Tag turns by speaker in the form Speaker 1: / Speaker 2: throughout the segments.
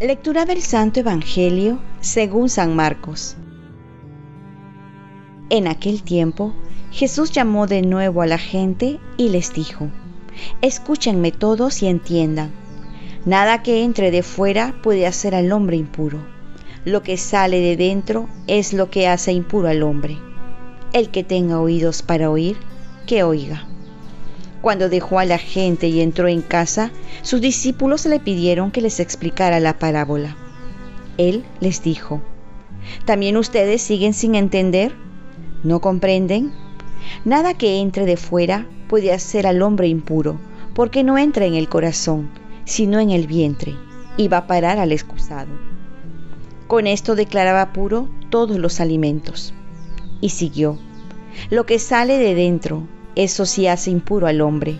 Speaker 1: Lectura del Santo Evangelio según San Marcos. En aquel tiempo, Jesús llamó de nuevo a la gente y les dijo, Escúchenme todos y entiendan. Nada que entre de fuera puede hacer al hombre impuro. Lo que sale de dentro es lo que hace impuro al hombre. El que tenga oídos para oír, que oiga. Cuando dejó a la gente y entró en casa, sus discípulos le pidieron que les explicara la parábola. Él les dijo, ¿también ustedes siguen sin entender? ¿No comprenden? Nada que entre de fuera puede hacer al hombre impuro, porque no entra en el corazón, sino en el vientre, y va a parar al excusado. Con esto declaraba puro todos los alimentos. Y siguió, lo que sale de dentro, eso sí hace impuro al hombre,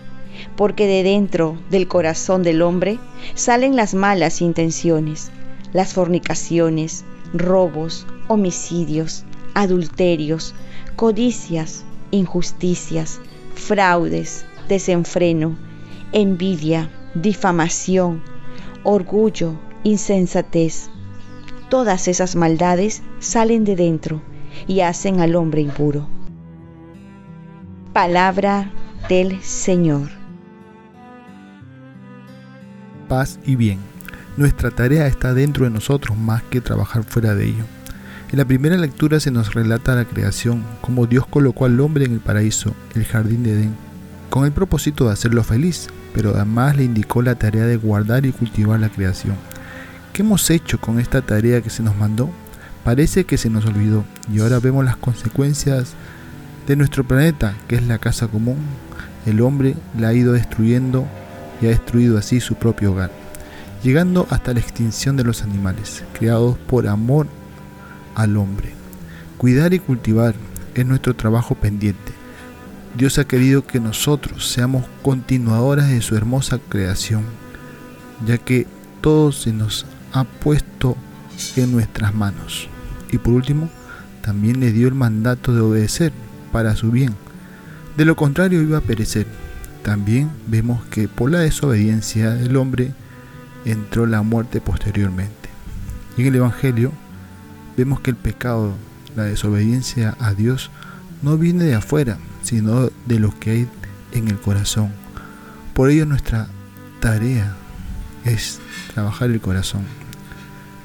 Speaker 1: porque de dentro del corazón del hombre salen las malas intenciones, las fornicaciones, robos, homicidios, adulterios, codicias, injusticias, fraudes, desenfreno, envidia, difamación, orgullo, insensatez. Todas esas maldades salen de dentro y hacen al hombre impuro. Palabra del Señor.
Speaker 2: Paz y bien. Nuestra tarea está dentro de nosotros más que trabajar fuera de ello. En la primera lectura se nos relata la creación, cómo Dios colocó al hombre en el paraíso, el jardín de Edén, con el propósito de hacerlo feliz, pero además le indicó la tarea de guardar y cultivar la creación. ¿Qué hemos hecho con esta tarea que se nos mandó? Parece que se nos olvidó y ahora vemos las consecuencias de nuestro planeta, que es la casa común, el hombre la ha ido destruyendo y ha destruido así su propio hogar, llegando hasta la extinción de los animales, creados por amor al hombre. Cuidar y cultivar es nuestro trabajo pendiente. Dios ha querido que nosotros seamos continuadoras de su hermosa creación, ya que todo se nos ha puesto en nuestras manos. Y por último, también le dio el mandato de obedecer para su bien. De lo contrario iba a perecer. También vemos que por la desobediencia del hombre entró la muerte posteriormente. Y en el Evangelio vemos que el pecado, la desobediencia a Dios, no viene de afuera, sino de lo que hay en el corazón. Por ello nuestra tarea es trabajar el corazón.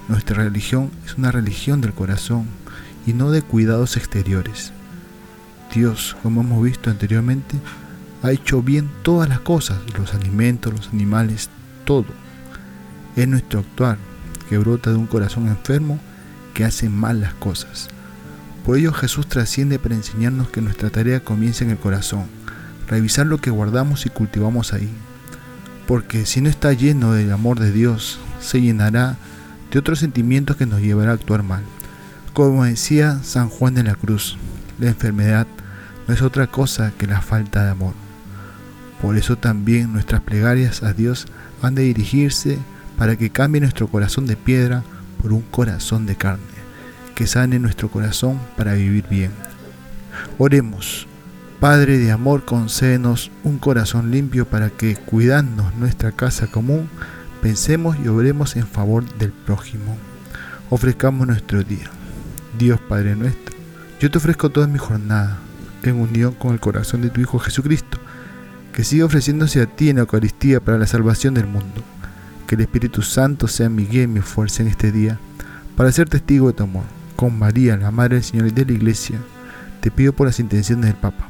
Speaker 2: Nuestra religión es una religión del corazón y no de cuidados exteriores. Dios, como hemos visto anteriormente, ha hecho bien todas las cosas, los alimentos, los animales, todo. Es nuestro actuar que brota de un corazón enfermo que hace mal las cosas. Por ello Jesús trasciende para enseñarnos que nuestra tarea comienza en el corazón, revisar lo que guardamos y cultivamos ahí. Porque si no está lleno del amor de Dios, se llenará de otros sentimientos que nos llevará a actuar mal. Como decía San Juan de la Cruz, la enfermedad no es otra cosa que la falta de amor. Por eso también nuestras plegarias a Dios han de dirigirse para que cambie nuestro corazón de piedra por un corazón de carne, que sane nuestro corazón para vivir bien. Oremos, Padre de amor, concédenos un corazón limpio para que, cuidando nuestra casa común, pensemos y obremos en favor del prójimo. Ofrezcamos nuestro día. Dios Padre nuestro, yo te ofrezco toda mi jornada en unión con el corazón de tu Hijo Jesucristo, que sigue ofreciéndose a ti en la Eucaristía para la salvación del mundo. Que el Espíritu Santo sea mi guía y mi fuerza en este día, para ser testigo de tu amor. Con María, la Madre del Señor y de la Iglesia, te pido por las intenciones del Papa.